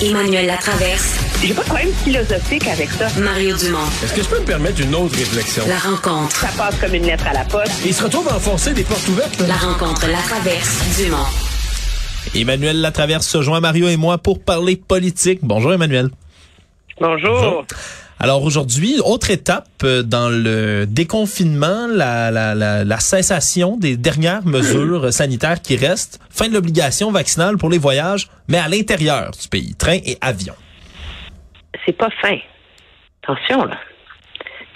Emmanuel Latraverse. J'ai pas de problème philosophique avec ça. Mario Dumont. Est-ce que je peux me permettre une autre réflexion? La rencontre. Ça passe comme une lettre à la poste. Il se retrouve à enfoncer des portes ouvertes. Là. La rencontre Latraverse. Dumont. Emmanuel Latraverse se joint à Mario et moi pour parler politique. Bonjour Emmanuel. Bonjour. Bonjour. Alors aujourd'hui, autre étape euh, dans le déconfinement, la, la, la, la cessation des dernières mesures sanitaires qui restent, fin de l'obligation vaccinale pour les voyages, mais à l'intérieur du pays, train et avion. C'est pas fin. Attention, là.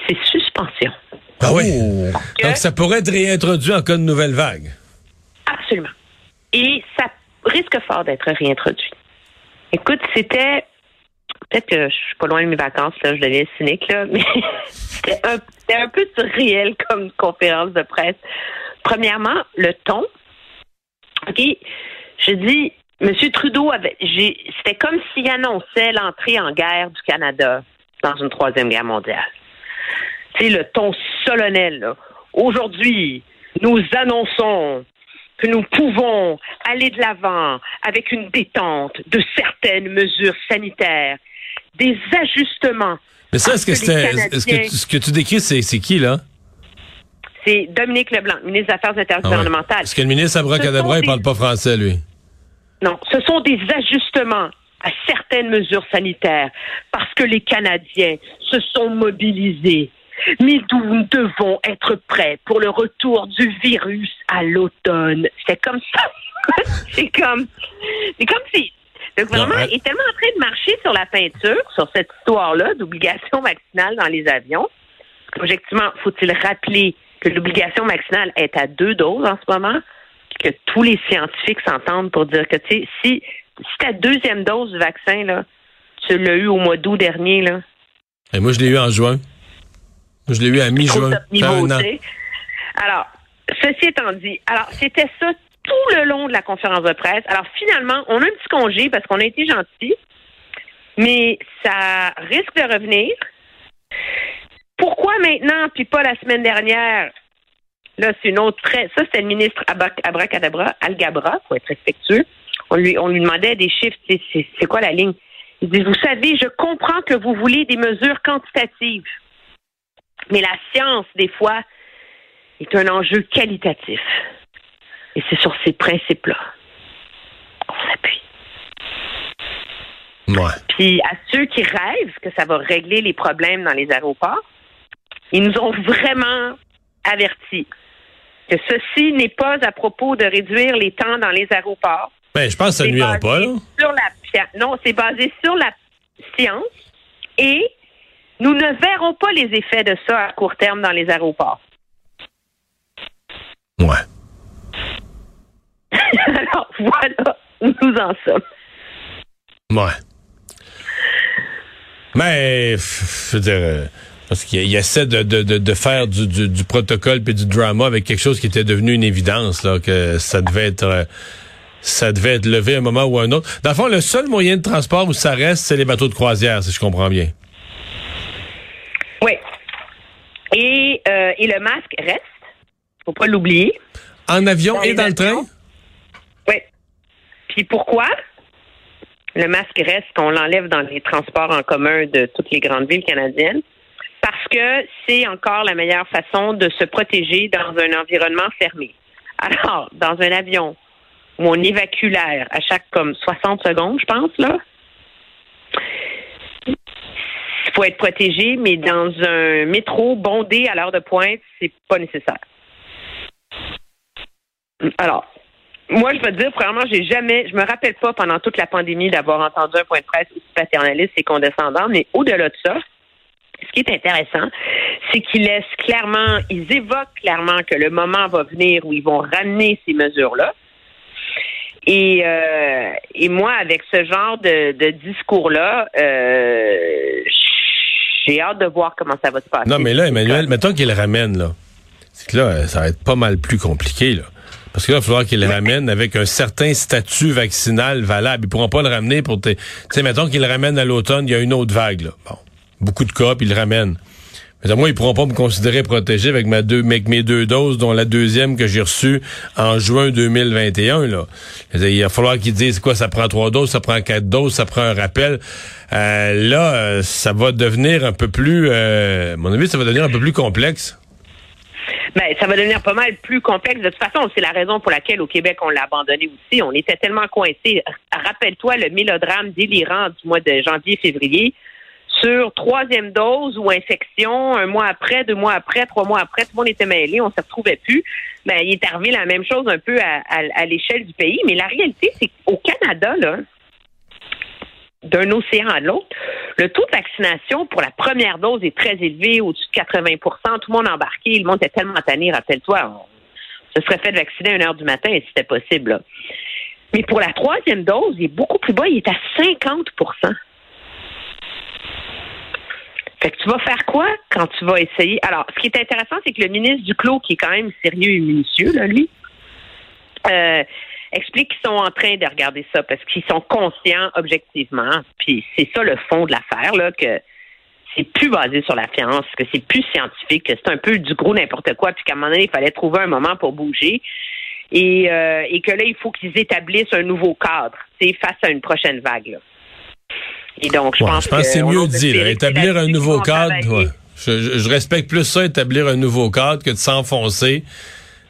C'est suspension. Ah oui. Oh. Donc ça pourrait être réintroduit en cas de nouvelle vague. Absolument. Et ça risque fort d'être réintroduit. Écoute, c'était peut-être que je suis pas loin de mes vacances, là, je deviens cynique, là, mais c'était un, peu surréel comme conférence de presse. Premièrement, le ton. OK? Je dis, M. Trudeau c'était comme s'il annonçait l'entrée en guerre du Canada dans une troisième guerre mondiale. Sais, le ton solennel. Aujourd'hui, nous annonçons que nous pouvons aller de l'avant avec une détente de certaines mesures sanitaires, des ajustements. Mais ça, est-ce que, Parce que est-ce tu- ce que tu décris, c'est, c'est qui, là? C'est Dominique Leblanc, ministre des Affaires Ah ouais. intergouvernementales. Parce que le ministre Abracadabra, il parle pas français, lui. Non, ce sont des ajustements à certaines mesures sanitaires parce que les Canadiens se sont mobilisés. Mais nous devons être prêts pour le retour du virus à l'automne. C'est comme ça. c'est comme, c'est comme si le gouvernement Non, elle- est tellement en train de marcher sur la peinture, sur cette histoire-là d'obligation vaccinale dans les avions. Objectivement, faut-il rappeler que l'obligation vaccinale est à deux doses en ce moment, que tous les scientifiques s'entendent pour dire que, tu sais, si, si ta deuxième dose du vaccin, là, tu l'as eu au mois d'août dernier, là, Et moi, je l'ai eu en juin. Moi, je l'ai eu à mi-juin. Alors, ceci étant dit, alors, c'était ça tout le long de la conférence de presse. Alors, finalement, on a un petit congé parce qu'on a été gentils, mais ça risque de revenir. Pourquoi maintenant, puis pas la semaine dernière? Là, c'est une autre. Ça, c'était le ministre Abra- Abracadabra, Algabra, faut être respectueux. On lui, on lui demandait des chiffres. C'est quoi la ligne? Il dit, vous savez, je comprends que vous voulez des mesures quantitatives. Mais la science, des fois, est un enjeu qualitatif. Et c'est sur ces principes-là qu'on s'appuie. Ouais. Puis à ceux qui rêvent que ça va régler les problèmes dans les aéroports, ils nous ont vraiment avertis que ceci n'est pas à propos de réduire les temps dans les aéroports. Ben, je pense que ça basé pas, là. Sur la, pia- non, c'est basé sur la science et nous ne verrons pas les effets de ça à court terme dans les aéroports. Ouais. Alors voilà où nous en sommes. Ouais. Mais, je veux dire, euh, parce qu'il il essaie de, de, de, de faire du, du, du protocole puis du drama avec quelque chose qui était devenu une évidence, là, que ça devait être, euh, ça devait être levé à un moment ou à un autre. Dans le fond, le seul moyen de transport où ça reste, c'est les bateaux de croisière, si je comprends bien. Oui. Et, euh, et le masque reste. Faut pas l'oublier. En avion Dans et dans le train? Puis pourquoi? Le masque reste, on l'enlève dans les transports en commun de toutes les grandes villes canadiennes. Parce que c'est encore la meilleure façon de se protéger dans un environnement fermé. Alors, dans un avion où on évacue l'air à chaque comme 60 secondes, je pense, là, il faut être protégé, mais dans un métro bondé à l'heure de pointe, c'est pas nécessaire. Alors, moi, je veux te dire, premièrement, j'ai jamais, je me rappelle pas pendant toute la pandémie d'avoir entendu un point de presse aussi paternaliste et condescendant, mais au-delà de ça, ce qui est intéressant, c'est qu'ils laissent clairement, ils évoquent clairement que le moment va venir où ils vont ramener ces mesures-là. Et, euh, et moi, avec ce genre de, de discours-là, euh, j'ai hâte de voir comment ça va se passer. Non, mais là, Emmanuel, mettons qu'il le ramène, là. C'est que là, ça va être pas mal plus compliqué, là. Parce que là, il va falloir qu'il le ramène avec un certain statut vaccinal valable. Ils pourront pas le ramener pour... tes- Tu sais, mettons qu'il le ramène à l'automne, il y a une autre vague, là. Bon, beaucoup de cas, puis il le ramène. Mais moi, ils pourront pas me considérer protégé avec ma deux, avec mes deux doses, dont la deuxième que j'ai reçue en juin 2021. Là. Il va falloir qu'ils disent quoi, ça prend trois doses, ça prend quatre doses, ça prend un rappel. Euh, là, euh, ça va devenir un peu plus, euh, à mon avis, ça va devenir un peu plus complexe. Ben, ça va devenir pas mal plus complexe. De toute façon, c'est la raison pour laquelle au Québec, on l'a abandonné aussi. On était tellement coincés. Rappelle-toi le mélodrame délirant du mois de janvier-février sur troisième dose ou infection, un mois après, deux mois après, trois mois après, tout le monde était mêlé, on ne se retrouvait plus. Ben, il est arrivé la même chose un peu à, l'échelle du pays. Mais la réalité, c'est qu'au Canada, là, d'un océan à l'autre, le taux de vaccination pour la première dose est très élevé, au-dessus de 80% Tout le monde embarqué, le monde était tellement tanné, rappelle-toi, on se serait fait vacciner à une heure du matin si c'était possible. Mais pour la troisième dose, il est beaucoup plus bas, il est à 50 fait que tu vas faire quoi quand tu vas essayer? Alors, ce qui est intéressant, c'est que le ministre Duclos, qui est quand même sérieux et minutieux, là, lui, euh, explique qu'ils sont en train de regarder ça parce qu'ils sont conscients objectivement. Puis c'est ça le fond de l'affaire, là, que c'est plus basé sur la science, que c'est plus scientifique, que c'est un peu du gros n'importe quoi, puis qu'à un moment donné, il fallait trouver un moment pour bouger. Et, euh, et que là, il faut qu'ils établissent un nouveau cadre, face à une prochaine vague. Là. Et donc, je pense, que c'est mieux dit. établir un nouveau cadre, je, respecte plus ça, établir un nouveau cadre, que de s'enfoncer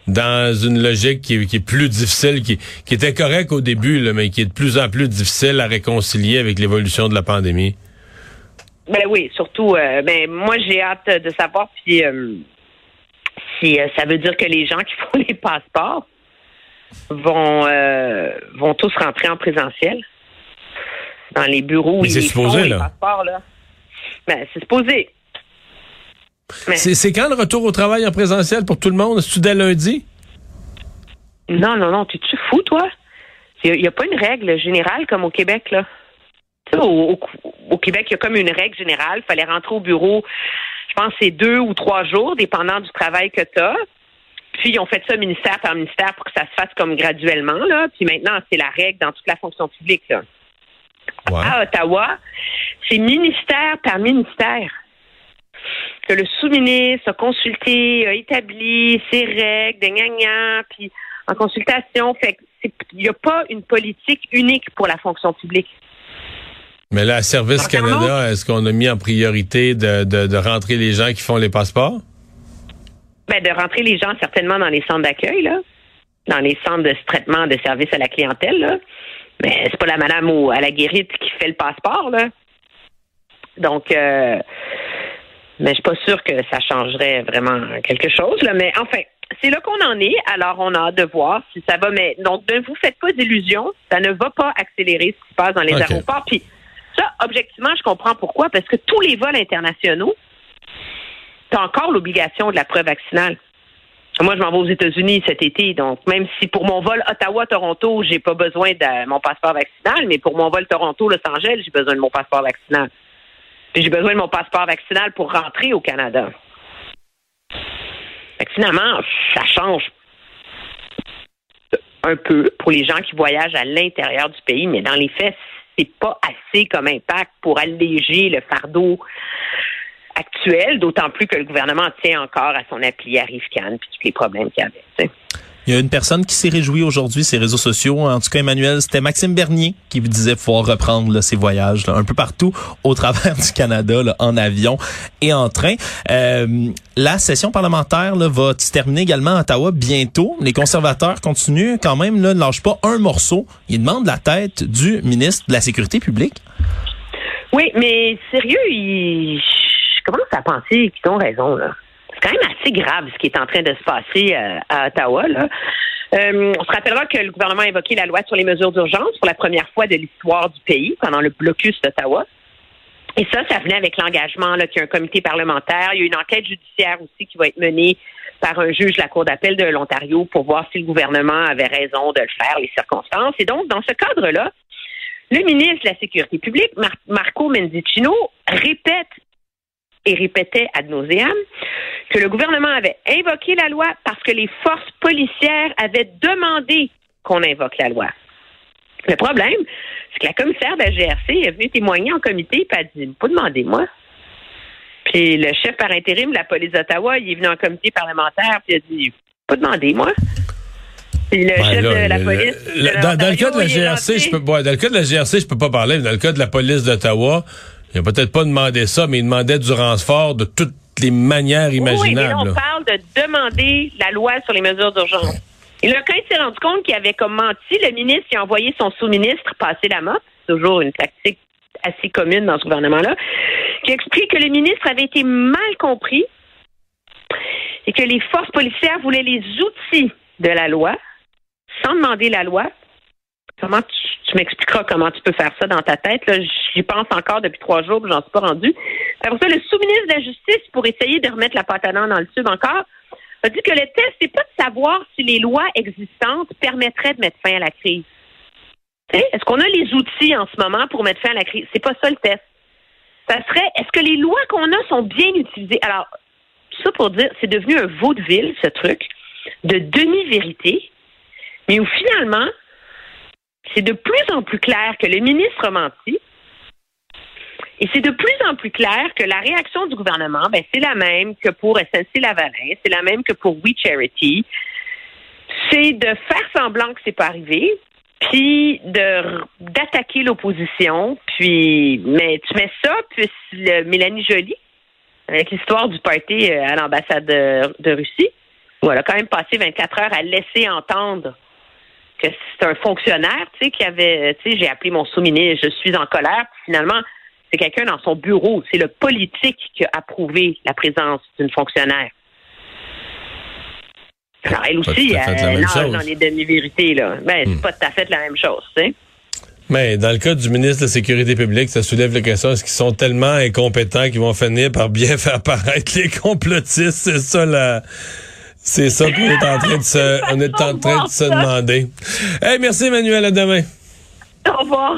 dans une logique qui, est plus difficile, qui, était correcte au début, mais qui est de plus en plus difficile à réconcilier avec l'évolution de la pandémie. Ben oui, surtout, euh, ben moi j'ai hâte de savoir si, euh, si euh, ça veut dire que les gens qui font les passeports vont vont tous rentrer en présentiel dans les bureaux. Mais c'est supposé, là. Ben, c'est supposé. C'est quand le retour au travail en présentiel pour tout le monde? Est-ce dès lundi? Non, non, non. T'es-tu fou, toi? Il n'y a, pas une règle générale comme au Québec, là. Au, au, Québec, il y a comme une règle générale. Il fallait rentrer au bureau, je pense, c'est deux ou trois jours, dépendant du travail que tu as. Puis, ils ont fait ça ministère par ministère pour que ça se fasse comme graduellement, là. Puis maintenant, c'est la règle dans toute la fonction publique, là à Ottawa, c'est ministère par ministère que le sous-ministre a consulté, a établi ses règles, des gagnants, puis en consultation. Fait il n'y a pas une politique unique pour la fonction publique. Mais là, Service Canada, est-ce qu'on a mis en priorité de, de, rentrer les gens qui font les passeports? Ben, de rentrer les gens certainement dans les centres d'accueil, là, dans les centres de traitement de services à la clientèle, là. Mais c'est pas la madame ou à la guérite qui fait le passeport, là. Donc, euh, mais je suis pas sûre que ça changerait vraiment quelque chose, là. Mais enfin, c'est là qu'on en est. Alors, on a hâte de voir si ça va. Mais donc, ne vous faites pas d'illusions. Ça ne va pas accélérer ce qui se passe dans les aéroports. Puis, ça, objectivement, je comprends pourquoi. Parce que tous les vols internationaux, tu as encore l'obligation de la preuve vaccinale. Moi, je m'en vais aux États-Unis cet été, donc même si pour mon vol Ottawa-Toronto, j'ai pas besoin de mon passeport vaccinal, mais pour mon vol Toronto-Los Angeles, j'ai besoin de mon passeport vaccinal. Puis j'ai besoin de mon passeport vaccinal pour rentrer au Canada. finalement, ça change un peu pour les gens qui voyagent à l'intérieur du pays, mais dans les faits, c'est pas assez comme impact pour alléger le fardeau actuelle, d'autant plus que le gouvernement tient encore à son appli Arrive-Can puis tous les problèmes qu'il y avait. Il y a une personne qui s'est réjouie aujourd'hui, ses réseaux sociaux. En tout cas, Emmanuel, c'était Maxime Bernier qui disait pouvoir reprendre ses voyages un peu partout au travers du Canada, en avion et en train. Euh, la session parlementaire va se terminer également à Ottawa bientôt. Les conservateurs continuent quand même, là, ne lâchent pas un morceau. Ils demandent la tête du ministre de la Sécurité publique. Oui, mais sérieux, ils je commence à penser qu'ils ont raison. Là. C'est quand même assez grave ce qui est en train de se passer euh, à, Ottawa. Euh, on se rappellera que le gouvernement a évoqué la loi sur les mesures d'urgence pour la première fois de l'histoire du pays pendant le blocus d'Ottawa. Et ça, ça venait avec l'engagement qu'il y a un comité parlementaire. Il y a une enquête judiciaire aussi qui va être menée par un juge de la Cour d'appel de l'Ontario pour voir si le gouvernement avait raison de le faire, les circonstances. Et donc, dans ce cadre-là, le ministre de la Sécurité publique, Marco Mendicino, répète et répétait ad nauseam que le gouvernement avait invoqué la loi parce que les forces policières avaient demandé qu'on invoque la loi. Le problème, c'est que la commissaire de la GRC est venue témoigner en comité et elle a dit Pas demander moi. Puis le chef par intérim de la police d'Ottawa, il est venu en comité parlementaire, puis il a dit Pas demandé, moi. Puis le Ouais, chef là, de la police. le- de dans, dans le cas de la GRC, je peux, ouais, dans le cas de la GRC, je peux pas parler, mais dans le cas de la police d'Ottawa, il a peut-être pas demandé ça, mais il demandait du renfort de toutes les manières Oui, mais là, imaginables. on parle de demander la loi sur les mesures d'urgence. Et là, quand il s'est rendu compte qu'il avait comme menti, le ministre il a envoyé son sous-ministre passer la mop. C'est toujours une tactique assez commune dans ce gouvernement-là, qui explique que le ministre avait été mal compris et que les forces policières voulaient les outils de la loi sans demander la loi. Comment tu, tu m'expliqueras comment tu peux faire ça dans ta tête? Là, j'y pense encore depuis trois jours, j'en suis pas rendu. Après ça, le sous-ministre de la Justice, pour essayer de remettre la pâte à dans le tube encore, a dit que le test, c'est pas de savoir si les lois existantes permettraient de mettre fin à la crise. Est-ce qu'on a les outils en ce moment pour mettre fin à la crise? C'est pas ça le test. Ça serait, est-ce que les lois qu'on a sont bien utilisées? Alors, ça pour dire, c'est devenu un vaudeville, ce truc, de demi-vérité, mais où finalement, c'est de plus en plus clair que le ministre a menti. Et c'est de plus en plus clair que la réaction du gouvernement, ben, c'est la même que pour SNC Lavalin, c'est la même que pour We Charity. C'est de faire semblant que c'est pas arrivé, puis d'attaquer l'opposition, puis mais tu mets ça, puis le Mélanie Joly, avec l'histoire du party euh, à l'ambassade de, de Russie, où elle a quand même passé 24 heures à laisser entendre que c'est un fonctionnaire, tu sais, qui avait, tu sais, j'ai appelé mon sous-ministre, je suis en colère, puis finalement, c'est quelqu'un dans son bureau, c'est le politique qui a approuvé la présence d'une fonctionnaire. Alors, elle aussi, elle nage chose. dans les demi-vérités, là. Ben, c'est pas tout à fait la même chose, tu sais. Mais dans le cas du ministre de la Sécurité publique, ça soulève la question, est-ce qu'ils sont tellement incompétents qu'ils vont finir par bien faire paraître les complotistes? C'est ça la... C'est ça qu'on est en train de se, on est en train de se demander. Hey, merci Emmanuel, à demain. Au revoir.